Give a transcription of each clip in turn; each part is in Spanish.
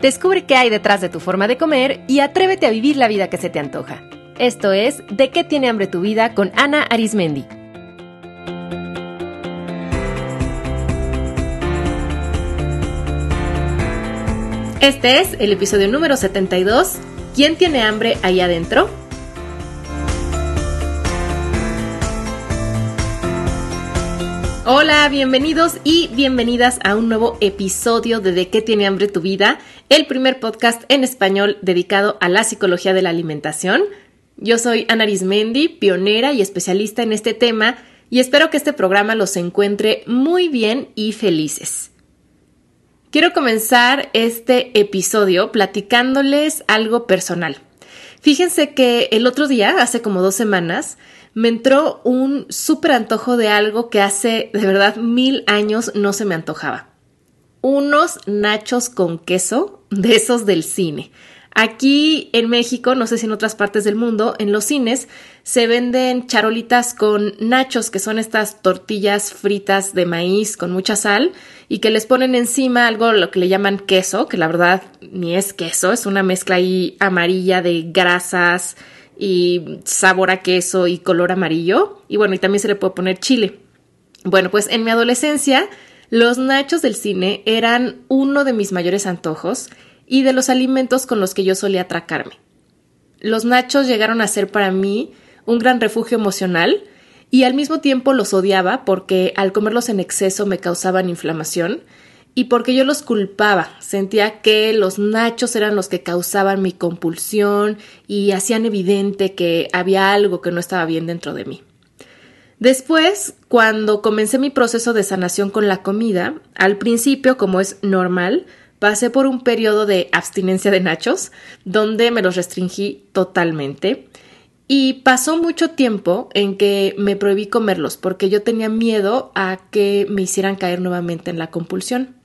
Descubre qué hay detrás de tu forma de comer y atrévete a vivir la vida que se te antoja. Esto es De qué tiene hambre tu vida con Ana Arismendi. Este es el episodio número 72. ¿Quién tiene hambre ahí adentro? Hola, bienvenidos y bienvenidas a un nuevo episodio de De qué tiene hambre tu vida, el primer podcast en español dedicado a la psicología de la alimentación. Yo soy Ana Arismendi, pionera y especialista en este tema, y espero que este programa los encuentre muy bien y felices. Quiero comenzar este episodio platicándoles algo personal. Fíjense que el otro día, hace como dos semanas, me entró un súper antojo de algo que hace de verdad mil años no se me antojaba. Unos nachos con queso de esos del cine. Aquí en México, no sé si en otras partes del mundo, en los cines se venden charolitas con nachos, que son estas tortillas fritas de maíz con mucha sal y que les ponen encima algo lo que le llaman queso, que la verdad ni es queso, es una mezcla ahí amarilla de grasas, y sabor a queso y color amarillo. Y bueno, y también se le puede poner chile. Bueno, pues en mi adolescencia los nachos del cine eran uno de mis mayores antojos y de los alimentos con los que yo solía atracarme. Los nachos llegaron a ser para mí un gran refugio emocional y al mismo tiempo los odiaba porque al comerlos en exceso me causaban inflamación y porque yo los culpaba. Sentía que los nachos eran los que causaban mi compulsión y hacían evidente que había algo que no estaba bien dentro de mí. Después, cuando comencé mi proceso de sanación con la comida, al principio, como es normal, pasé por un periodo de abstinencia de nachos, donde me los restringí totalmente. Y pasó mucho tiempo en que me prohibí comerlos porque yo tenía miedo a que me hicieran caer nuevamente en la compulsión.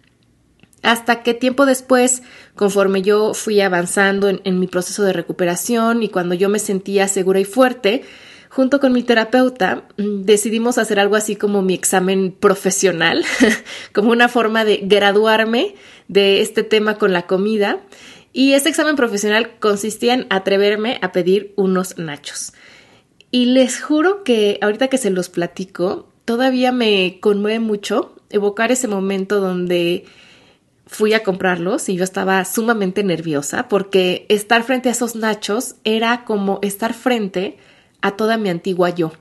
Hasta que tiempo después, conforme yo fui avanzando en, mi proceso de recuperación y cuando yo me sentía segura y fuerte, junto con mi terapeuta, mm, decidimos hacer algo así como mi examen profesional, como una forma de graduarme de este tema con la comida. Y este examen profesional consistía en atreverme a pedir unos nachos. Y les juro que ahorita que se los platico, todavía me conmueve mucho evocar ese momento donde fui a comprarlos y yo estaba sumamente nerviosa porque estar frente a esos nachos era como estar frente a toda mi antigua yo.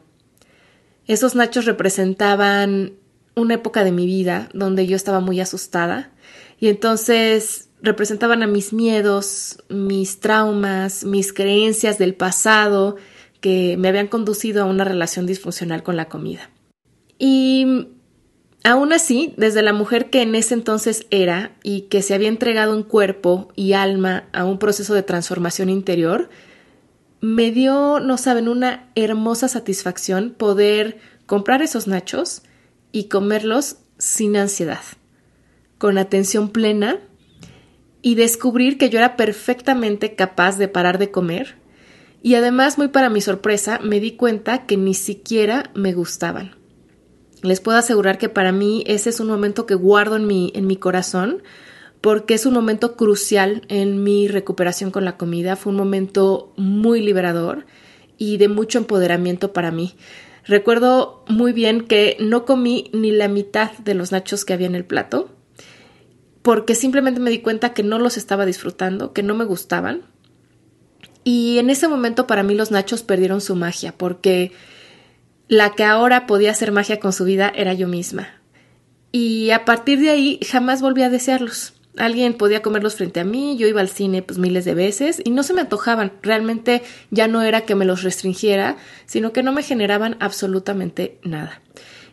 Esos nachos representaban una época de mi vida donde yo estaba muy asustada y entonces representaban a mis miedos, mis traumas, mis creencias del pasado que me habían conducido a una relación disfuncional con la comida. Y Aún así, desde la mujer que en ese entonces era y que se había entregado en cuerpo y alma a un proceso de transformación interior, me dio, no saben, una hermosa satisfacción poder comprar esos nachos y comerlos sin ansiedad, con atención plena y descubrir que yo era perfectamente capaz de parar de comer. Y además, muy para mi sorpresa, me di cuenta que ni siquiera me gustaban les puedo asegurar que para mí ese es un momento que guardo en mi, en mi corazón porque es un momento crucial en mi recuperación con la comida. Fue un momento muy liberador y de mucho empoderamiento para mí. Recuerdo muy bien que no comí ni la mitad de los nachos que había en el plato porque simplemente me di cuenta que no los estaba disfrutando, que no me gustaban. Y en ese momento para mí los nachos perdieron su magia porque la que ahora podía hacer magia con su vida era yo misma. Y a partir de ahí jamás volví a desearlos. Alguien podía comerlos frente a mí, yo iba al cine pues miles de veces y no se me antojaban. Realmente ya no era que me los restringiera, sino que no me generaban absolutamente nada.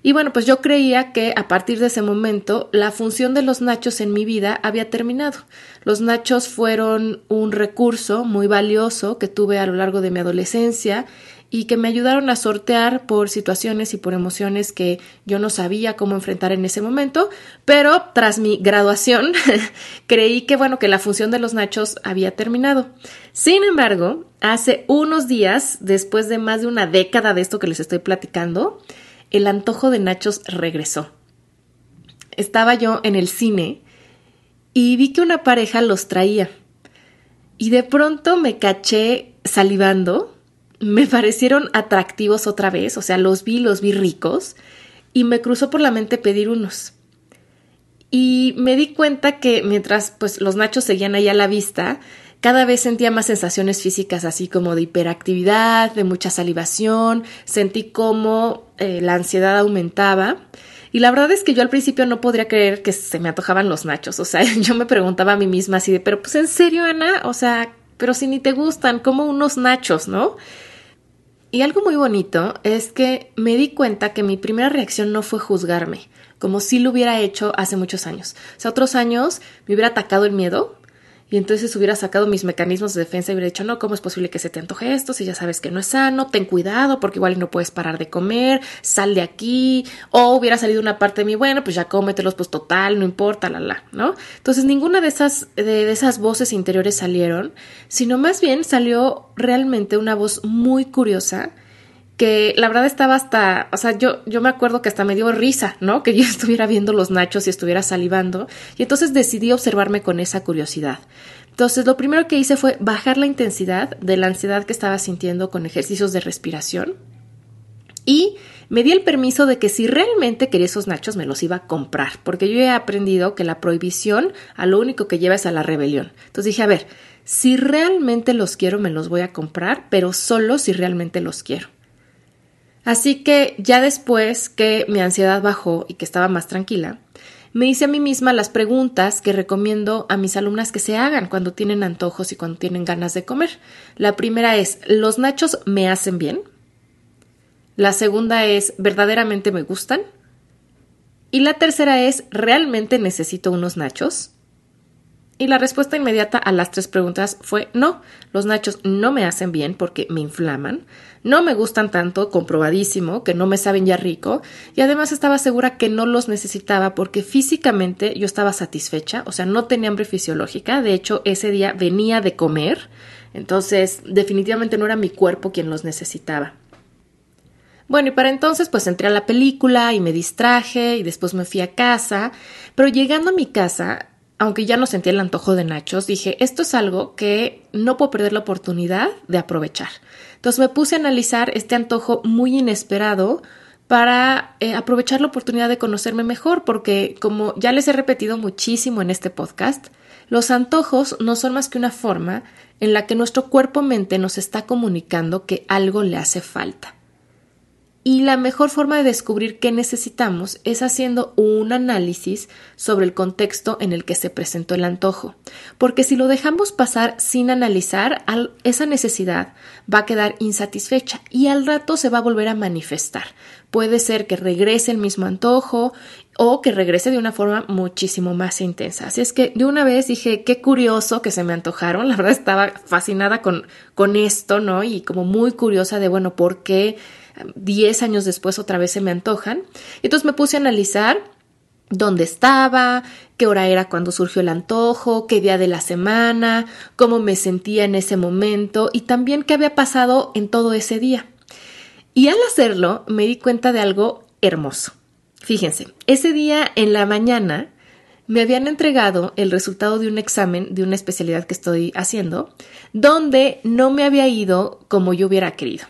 Y bueno, pues yo creía que a partir de ese momento la función de los nachos en mi vida había terminado. Los nachos fueron un recurso muy valioso que tuve a lo largo de mi adolescencia y que me ayudaron a sortear por situaciones y por emociones que yo no sabía cómo enfrentar en ese momento, pero tras mi graduación creí que bueno, que la función de los nachos había terminado. Sin embargo, hace unos días, después de más de una década de esto que les estoy platicando, el antojo de nachos regresó. Estaba yo en el cine y vi que una pareja los traía. Y de pronto me caché salivando, me parecieron atractivos otra vez, o sea, los vi, los vi ricos, y me cruzó por la mente pedir unos. Y me di cuenta que mientras pues los nachos seguían ahí a la vista, cada vez sentía más sensaciones físicas así como de hiperactividad, de mucha salivación, sentí como eh, la ansiedad aumentaba. Y la verdad es que yo al principio no podría creer que se me antojaban los nachos. O sea, yo me preguntaba a mí misma así de, pero pues en serio, Ana, o sea, pero si ni te gustan, como unos nachos, ¿no? Y algo muy bonito es que me di cuenta que mi primera reacción no fue juzgarme, como si lo hubiera hecho hace muchos años. O sea, otros años me hubiera atacado el miedo y entonces hubiera sacado mis mecanismos de defensa y hubiera dicho, no, ¿cómo es posible que se te antoje esto si ya sabes que no es sano? Ten cuidado porque igual no puedes parar de comer, sal de aquí. O hubiera salido una parte de mí, bueno, pues ya cómetelos, pues total, no importa, la, la, ¿no? Entonces ninguna de esas, de esas voces interiores salieron, sino más bien salió realmente una voz muy curiosa que la verdad estaba hasta, o sea, yo, yo me acuerdo que hasta me dio risa, ¿no? Que yo estuviera viendo los nachos y estuviera salivando. Y entonces decidí observarme con esa curiosidad. Entonces, lo primero que hice fue bajar la intensidad de la ansiedad que estaba sintiendo con ejercicios de respiración. Y me di el permiso de que si realmente quería esos nachos me los iba a comprar, porque yo he aprendido que la prohibición a lo único que lleva es a la rebelión. Entonces dije, a ver, si realmente los quiero me los voy a comprar, pero solo si realmente los quiero. Así que ya después que mi ansiedad bajó y que estaba más tranquila, me hice a mí misma las preguntas que recomiendo a mis alumnas que se hagan cuando tienen antojos y cuando tienen ganas de comer. La primera es, ¿los nachos me hacen bien? La segunda es, ¿verdaderamente me gustan? Y la tercera es, ¿realmente necesito unos nachos? Y la respuesta inmediata a las tres preguntas fue no, los nachos no me hacen bien porque me inflaman, no me gustan tanto, comprobadísimo, que no me saben ya rico, y además estaba segura que no los necesitaba porque físicamente yo estaba satisfecha, o sea, no tenía hambre fisiológica, de hecho ese día venía de comer, entonces definitivamente no era mi cuerpo quien los necesitaba. Bueno, y para entonces pues entré a la película y me distraje y después me fui a casa, pero llegando a mi casa aunque ya no sentía el antojo de nachos, dije, esto es algo que no puedo perder la oportunidad de aprovechar. Entonces me puse a analizar este antojo muy inesperado para eh, aprovechar la oportunidad de conocerme mejor, porque como ya les he repetido muchísimo en este podcast, los antojos no son más que una forma en la que nuestro cuerpo-mente nos está comunicando que algo le hace falta. Y la mejor forma de descubrir qué necesitamos es haciendo un análisis sobre el contexto en el que se presentó el antojo. Porque si lo dejamos pasar sin analizar, esa necesidad va a quedar insatisfecha y al rato se va a volver a manifestar. Puede ser que regrese el mismo antojo o que regrese de una forma muchísimo más intensa. Así es que de una vez dije, qué curioso que se me antojaron. La verdad estaba fascinada con, con esto, ¿no? Y como muy curiosa de, bueno, ¿por qué? 10 años después otra vez se me antojan. Entonces me puse a analizar dónde estaba, qué hora era cuando surgió el antojo, qué día de la semana, cómo me sentía en ese momento y también qué había pasado en todo ese día. Y al hacerlo me di cuenta de algo hermoso. Fíjense, ese día en la mañana me habían entregado el resultado de un examen de una especialidad que estoy haciendo, donde no me había ido como yo hubiera querido.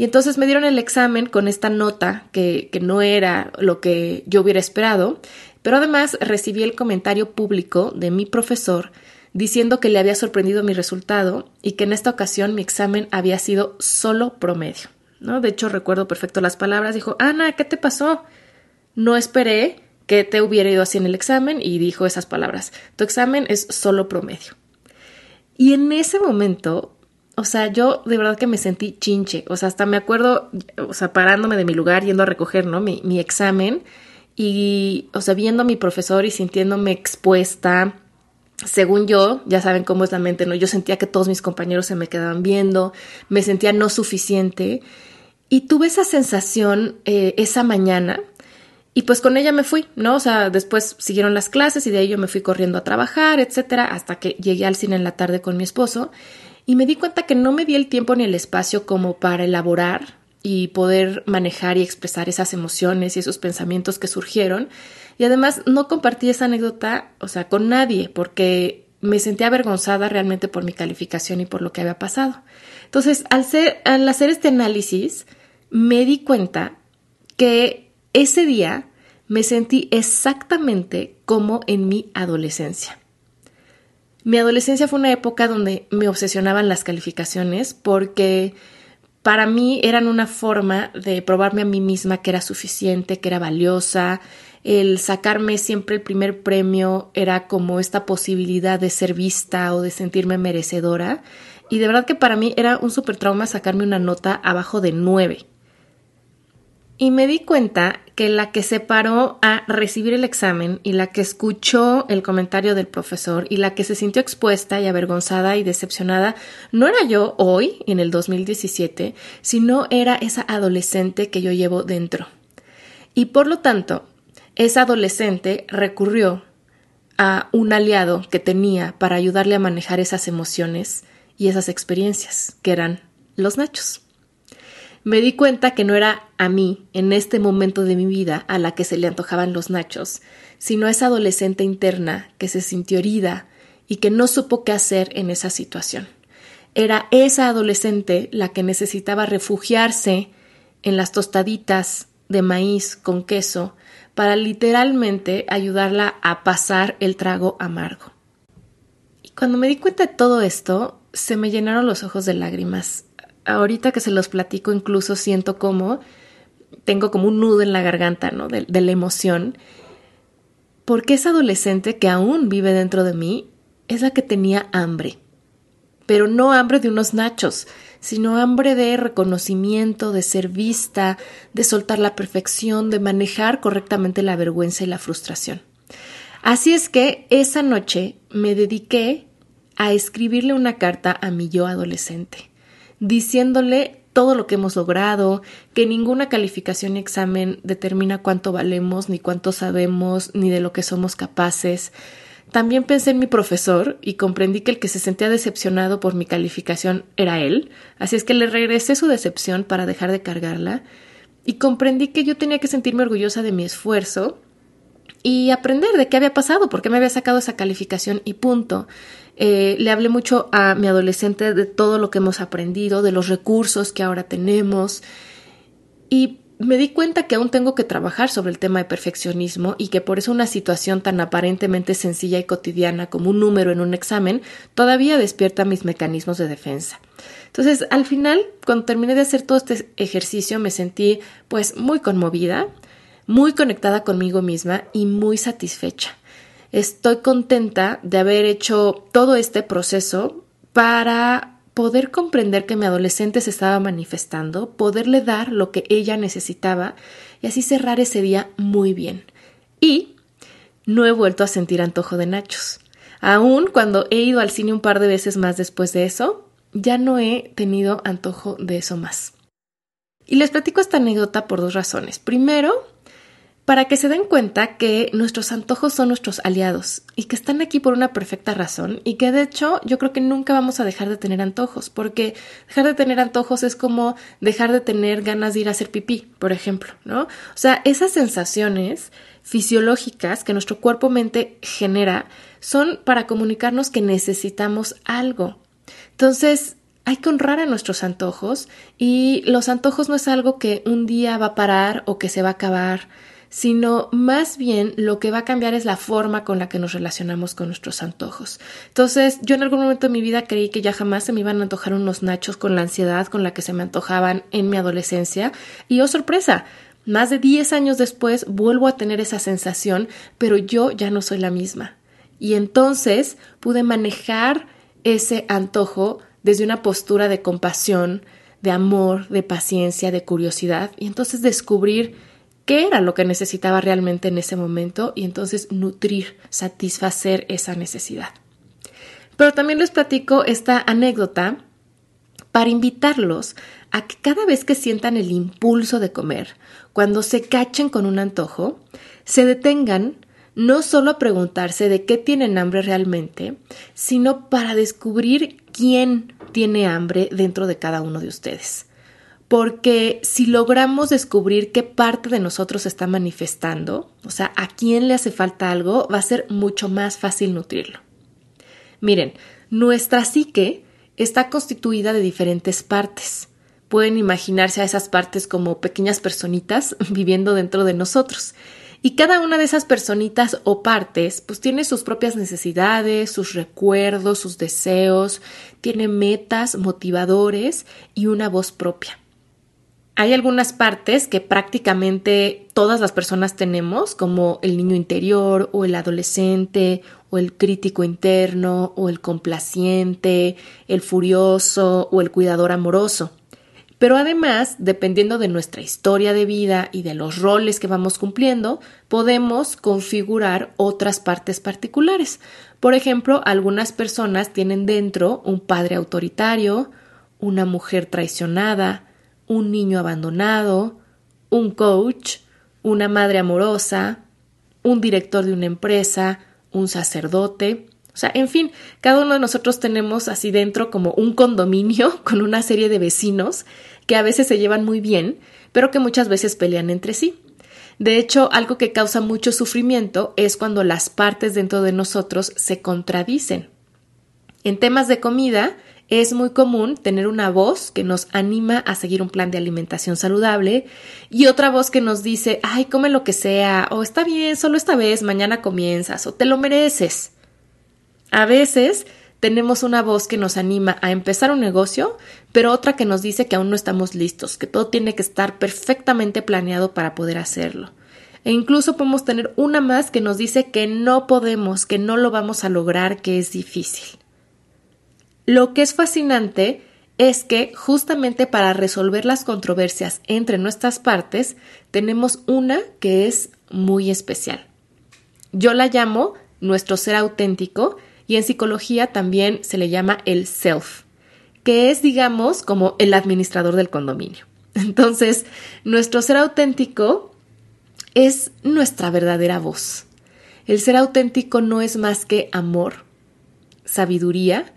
Y entonces me dieron el examen con esta nota que, que no era lo que yo hubiera esperado, pero además recibí el comentario público de mi profesor diciendo que le había sorprendido mi resultado y que en esta ocasión mi examen había sido solo promedio. ¿no? De hecho, recuerdo perfecto las palabras. Dijo, Ana, ¿qué te pasó? No esperé que te hubiera ido así en el examen y dijo esas palabras. Tu examen es solo promedio. Y en ese momento o sea, yo de verdad que me sentí chinche. O sea, hasta me acuerdo, o sea, parándome de mi lugar, yendo a recoger, ¿no? Mi, examen. Y, o sea, viendo a mi profesor y sintiéndome expuesta. Según yo, ya saben cómo es la mente, ¿no? Yo sentía que todos mis compañeros se me quedaban viendo, me sentía no suficiente. Y tuve esa sensación eh, esa mañana. Y pues con ella me fui, ¿no? O sea, después siguieron las clases y de ahí yo me fui corriendo a trabajar, etcétera, hasta que llegué al cine en la tarde con mi esposo y me di cuenta que no me di el tiempo ni el espacio como para elaborar y poder manejar y expresar esas emociones y esos pensamientos que surgieron. Y además no compartí esa anécdota, o sea, con nadie, porque me sentía avergonzada realmente por mi calificación y por lo que había pasado. Entonces, al, al hacer este análisis, me di cuenta que ese día me sentí exactamente como en mi adolescencia. Mi adolescencia fue una época donde me obsesionaban las calificaciones porque para mí eran una forma de probarme a mí misma que era suficiente, que era valiosa. El sacarme siempre el primer premio era como esta posibilidad de ser vista o de sentirme merecedora. Y de verdad que para mí era un super trauma sacarme una nota abajo de nueve. Y me di cuenta que la que se paró a recibir el examen y la que escuchó el comentario del profesor y la que se sintió expuesta y avergonzada y decepcionada no era yo hoy, en el 2017, sino era esa adolescente que yo llevo dentro. Y por lo tanto, esa adolescente recurrió a un aliado que tenía para ayudarle a manejar esas emociones y esas experiencias, que eran los nachos me di cuenta que no era a mí, en este momento de mi vida, a la que se le antojaban los nachos, sino a esa adolescente interna que se sintió herida y que no supo qué hacer en esa situación. Era esa adolescente la que necesitaba refugiarse en las tostaditas de maíz con queso para literalmente ayudarla a pasar el trago amargo. Y cuando me di cuenta de todo esto, se me llenaron los ojos de lágrimas ahorita que se los platico incluso siento como tengo como un nudo en la garganta, ¿no? De, de la emoción. Porque esa adolescente que aún vive dentro de mí es la que tenía hambre. Pero no hambre de unos nachos, sino hambre de reconocimiento, de ser vista, de soltar la perfección, de manejar correctamente la vergüenza y la frustración. Así es que esa noche me dediqué a escribirle una carta a mi yo adolescente diciéndole todo lo que hemos logrado, que ninguna calificación ni examen determina cuánto valemos, ni cuánto sabemos, ni de lo que somos capaces. También pensé en mi profesor y comprendí que el que se sentía decepcionado por mi calificación era él, así es que le regresé su decepción para dejar de cargarla y comprendí que yo tenía que sentirme orgullosa de mi esfuerzo y aprender de qué había pasado, por qué me había sacado esa calificación y punto. Eh, le hablé mucho a mi adolescente de todo lo que hemos aprendido, de los recursos que ahora tenemos y me di cuenta que aún tengo que trabajar sobre el tema de perfeccionismo y que por eso una situación tan aparentemente sencilla y cotidiana como un número en un examen todavía despierta mis mecanismos de defensa. Entonces, al final, cuando terminé de hacer todo este ejercicio, me sentí pues muy conmovida, muy conectada conmigo misma y muy satisfecha. Estoy contenta de haber hecho todo este proceso para poder comprender que mi adolescente se estaba manifestando, poderle dar lo que ella necesitaba y así cerrar ese día muy bien. Y no he vuelto a sentir antojo de nachos. Aún cuando he ido al cine un par de veces más después de eso, ya no he tenido antojo de eso más. Y les platico esta anécdota por dos razones. Primero, para que se den cuenta que nuestros antojos son nuestros aliados y que están aquí por una perfecta razón y que de hecho yo creo que nunca vamos a dejar de tener antojos, porque dejar de tener antojos es como dejar de tener ganas de ir a hacer pipí, por ejemplo, ¿no? O sea, esas sensaciones fisiológicas que nuestro cuerpo-mente genera son para comunicarnos que necesitamos algo. Entonces, hay que honrar a nuestros antojos y los antojos no es algo que un día va a parar o que se va a acabar sino más bien lo que va a cambiar es la forma con la que nos relacionamos con nuestros antojos. Entonces, yo en algún momento de mi vida creí que ya jamás se me iban a antojar unos nachos con la ansiedad con la que se me antojaban en mi adolescencia, y oh sorpresa, más de 10 años después vuelvo a tener esa sensación, pero yo ya no soy la misma. Y entonces pude manejar ese antojo desde una postura de compasión, de amor, de paciencia, de curiosidad, y entonces descubrir qué era lo que necesitaba realmente en ese momento y entonces nutrir, satisfacer esa necesidad. Pero también les platico esta anécdota para invitarlos a que cada vez que sientan el impulso de comer, cuando se cachen con un antojo, se detengan no solo a preguntarse de qué tienen hambre realmente, sino para descubrir quién tiene hambre dentro de cada uno de ustedes porque si logramos descubrir qué parte de nosotros está manifestando, o sea, a quién le hace falta algo, va a ser mucho más fácil nutrirlo. Miren, nuestra psique está constituida de diferentes partes. Pueden imaginarse a esas partes como pequeñas personitas viviendo dentro de nosotros. Y cada una de esas personitas o partes pues tiene sus propias necesidades, sus recuerdos, sus deseos, tiene metas, motivadores y una voz propia. Hay algunas partes que prácticamente todas las personas tenemos, como el niño interior o el adolescente o el crítico interno o el complaciente, el furioso o el cuidador amoroso. Pero además, dependiendo de nuestra historia de vida y de los roles que vamos cumpliendo, podemos configurar otras partes particulares. Por ejemplo, algunas personas tienen dentro un padre autoritario, una mujer traicionada, un niño abandonado, un coach, una madre amorosa, un director de una empresa, un sacerdote. O sea, en fin, cada uno de nosotros tenemos así dentro como un condominio con una serie de vecinos que a veces se llevan muy bien, pero que muchas veces pelean entre sí. De hecho, algo que causa mucho sufrimiento es cuando las partes dentro de nosotros se contradicen. En temas de comida, es muy común tener una voz que nos anima a seguir un plan de alimentación saludable y otra voz que nos dice, ay, come lo que sea, o está bien, solo esta vez, mañana comienzas, o te lo mereces. A veces tenemos una voz que nos anima a empezar un negocio, pero otra que nos dice que aún no estamos listos, que todo tiene que estar perfectamente planeado para poder hacerlo. E incluso podemos tener una más que nos dice que no podemos, que no lo vamos a lograr, que es difícil. Lo que es fascinante es que justamente para resolver las controversias entre nuestras partes tenemos una que es muy especial. Yo la llamo nuestro ser auténtico y en psicología también se le llama el self, que es digamos como el administrador del condominio. Entonces, nuestro ser auténtico es nuestra verdadera voz. El ser auténtico no es más que amor, sabiduría,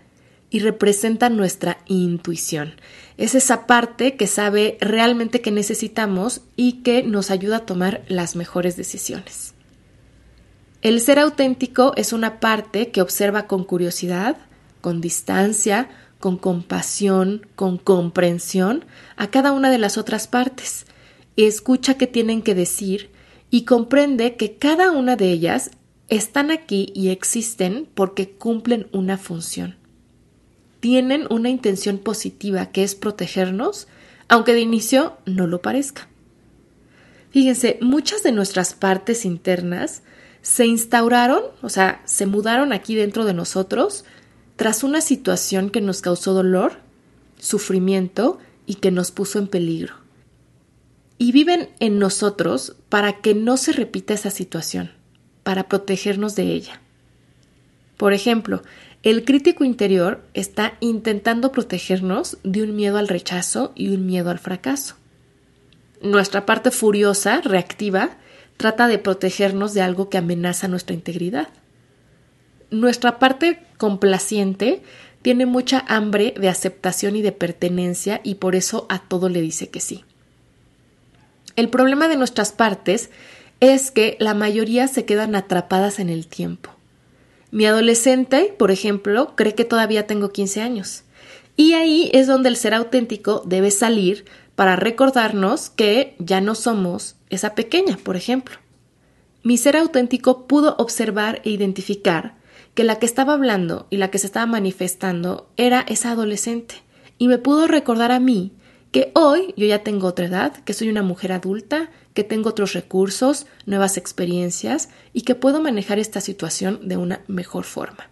y representa nuestra intuición. Es esa parte que sabe realmente que necesitamos y que nos ayuda a tomar las mejores decisiones. El ser auténtico es una parte que observa con curiosidad, con distancia, con compasión, con comprensión a cada una de las otras partes, escucha qué tienen que decir y comprende que cada una de ellas están aquí y existen porque cumplen una función tienen una intención positiva que es protegernos, aunque de inicio no lo parezca. Fíjense, muchas de nuestras partes internas se instauraron, o sea, se mudaron aquí dentro de nosotros tras una situación que nos causó dolor, sufrimiento y que nos puso en peligro. Y viven en nosotros para que no se repita esa situación, para protegernos de ella. Por ejemplo, el crítico interior está intentando protegernos de un miedo al rechazo y un miedo al fracaso. Nuestra parte furiosa, reactiva, trata de protegernos de algo que amenaza nuestra integridad. Nuestra parte complaciente tiene mucha hambre de aceptación y de pertenencia y por eso a todo le dice que sí. El problema de nuestras partes es que la mayoría se quedan atrapadas en el tiempo. Mi adolescente, por ejemplo, cree que todavía tengo 15 años. Y ahí es donde el ser auténtico debe salir para recordarnos que ya no somos esa pequeña, por ejemplo. Mi ser auténtico pudo observar e identificar que la que estaba hablando y la que se estaba manifestando era esa adolescente y me pudo recordar a mí que hoy yo ya tengo otra edad, que soy una mujer adulta, que tengo otros recursos, nuevas experiencias y que puedo manejar esta situación de una mejor forma.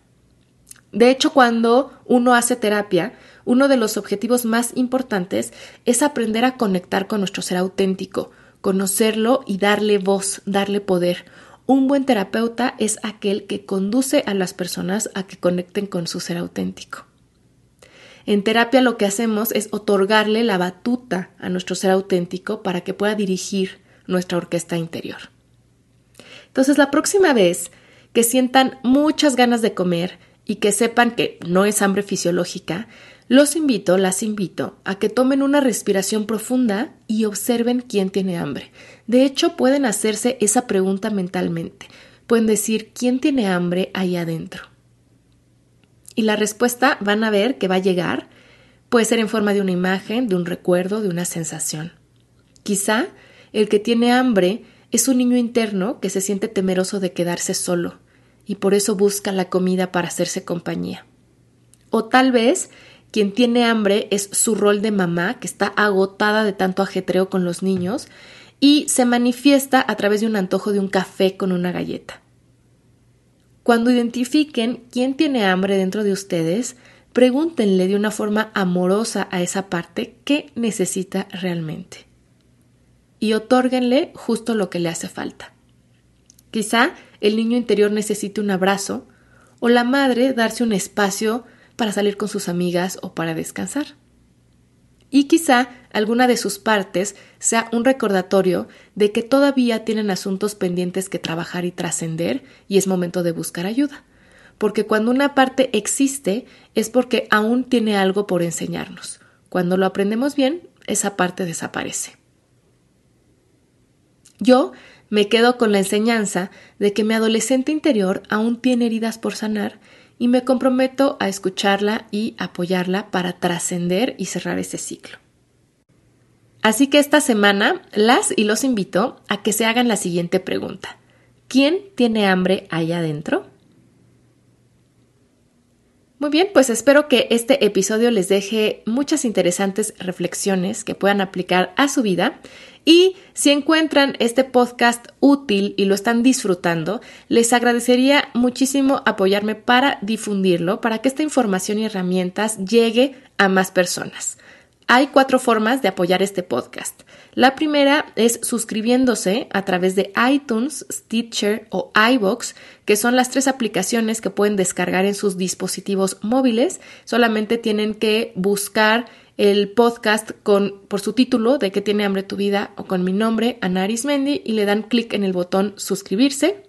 De hecho, cuando uno hace terapia, uno de los objetivos más importantes es aprender a conectar con nuestro ser auténtico, conocerlo y darle voz, darle poder. Un buen terapeuta es aquel que conduce a las personas a que conecten con su ser auténtico. En terapia lo que hacemos es otorgarle la batuta a nuestro ser auténtico para que pueda dirigir nuestra orquesta interior. Entonces, la próxima vez que sientan muchas ganas de comer y que sepan que no es hambre fisiológica, los invito, las invito a que tomen una respiración profunda y observen quién tiene hambre. De hecho, pueden hacerse esa pregunta mentalmente. Pueden decir, ¿quién tiene hambre ahí adentro? Y la respuesta van a ver que va a llegar. Puede ser en forma de una imagen, de un recuerdo, de una sensación. Quizá el que tiene hambre es un niño interno que se siente temeroso de quedarse solo y por eso busca la comida para hacerse compañía. O tal vez quien tiene hambre es su rol de mamá que está agotada de tanto ajetreo con los niños y se manifiesta a través de un antojo de un café con una galleta. Cuando identifiquen quién tiene hambre dentro de ustedes, pregúntenle de una forma amorosa a esa parte qué necesita realmente. Y otórguenle justo lo que le hace falta. Quizá el niño interior necesite un abrazo o la madre darse un espacio para salir con sus amigas o para descansar. Y quizá alguna de sus partes sea un recordatorio de que todavía tienen asuntos pendientes que trabajar y trascender y es momento de buscar ayuda. Porque cuando una parte existe es porque aún tiene algo por enseñarnos. Cuando lo aprendemos bien, esa parte desaparece. Yo me quedo con la enseñanza de que mi adolescente interior aún tiene heridas por sanar y me comprometo a escucharla y apoyarla para trascender y cerrar ese ciclo. Así que esta semana las y los invito a que se hagan la siguiente pregunta. ¿Quién tiene hambre allá adentro? Muy bien, pues espero que este episodio les deje muchas interesantes reflexiones que puedan aplicar a su vida y si encuentran este podcast útil y lo están disfrutando, les agradecería muchísimo apoyarme para difundirlo, para que esta información y herramientas llegue a más personas. Hay cuatro formas de apoyar este podcast. La primera es suscribiéndose a través de iTunes, Stitcher o iBox, que son las tres aplicaciones que pueden descargar en sus dispositivos móviles. Solamente tienen que buscar el podcast con por su título de que tiene hambre tu vida o con mi nombre, Ana Arismendi, y le dan clic en el botón suscribirse.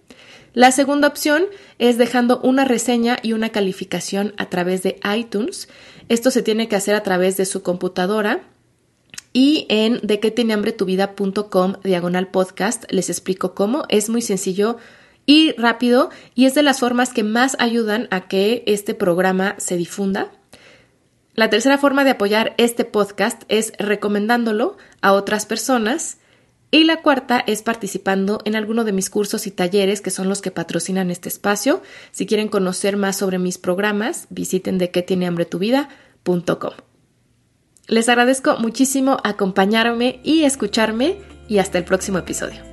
La segunda opción es dejando una reseña y una calificación a través de iTunes. Esto se tiene que hacer a través de su computadora. Y en de que tiene hambre tu vida.com diagonal podcast les explico cómo. Es muy sencillo y rápido y es de las formas que más ayudan a que este programa se difunda. La tercera forma de apoyar este podcast es recomendándolo a otras personas y la cuarta es participando en alguno de mis cursos y talleres que son los que patrocinan este espacio. Si quieren conocer más sobre mis programas, visiten de qué tiene hambre tu vida.com. Les agradezco muchísimo acompañarme y escucharme y hasta el próximo episodio.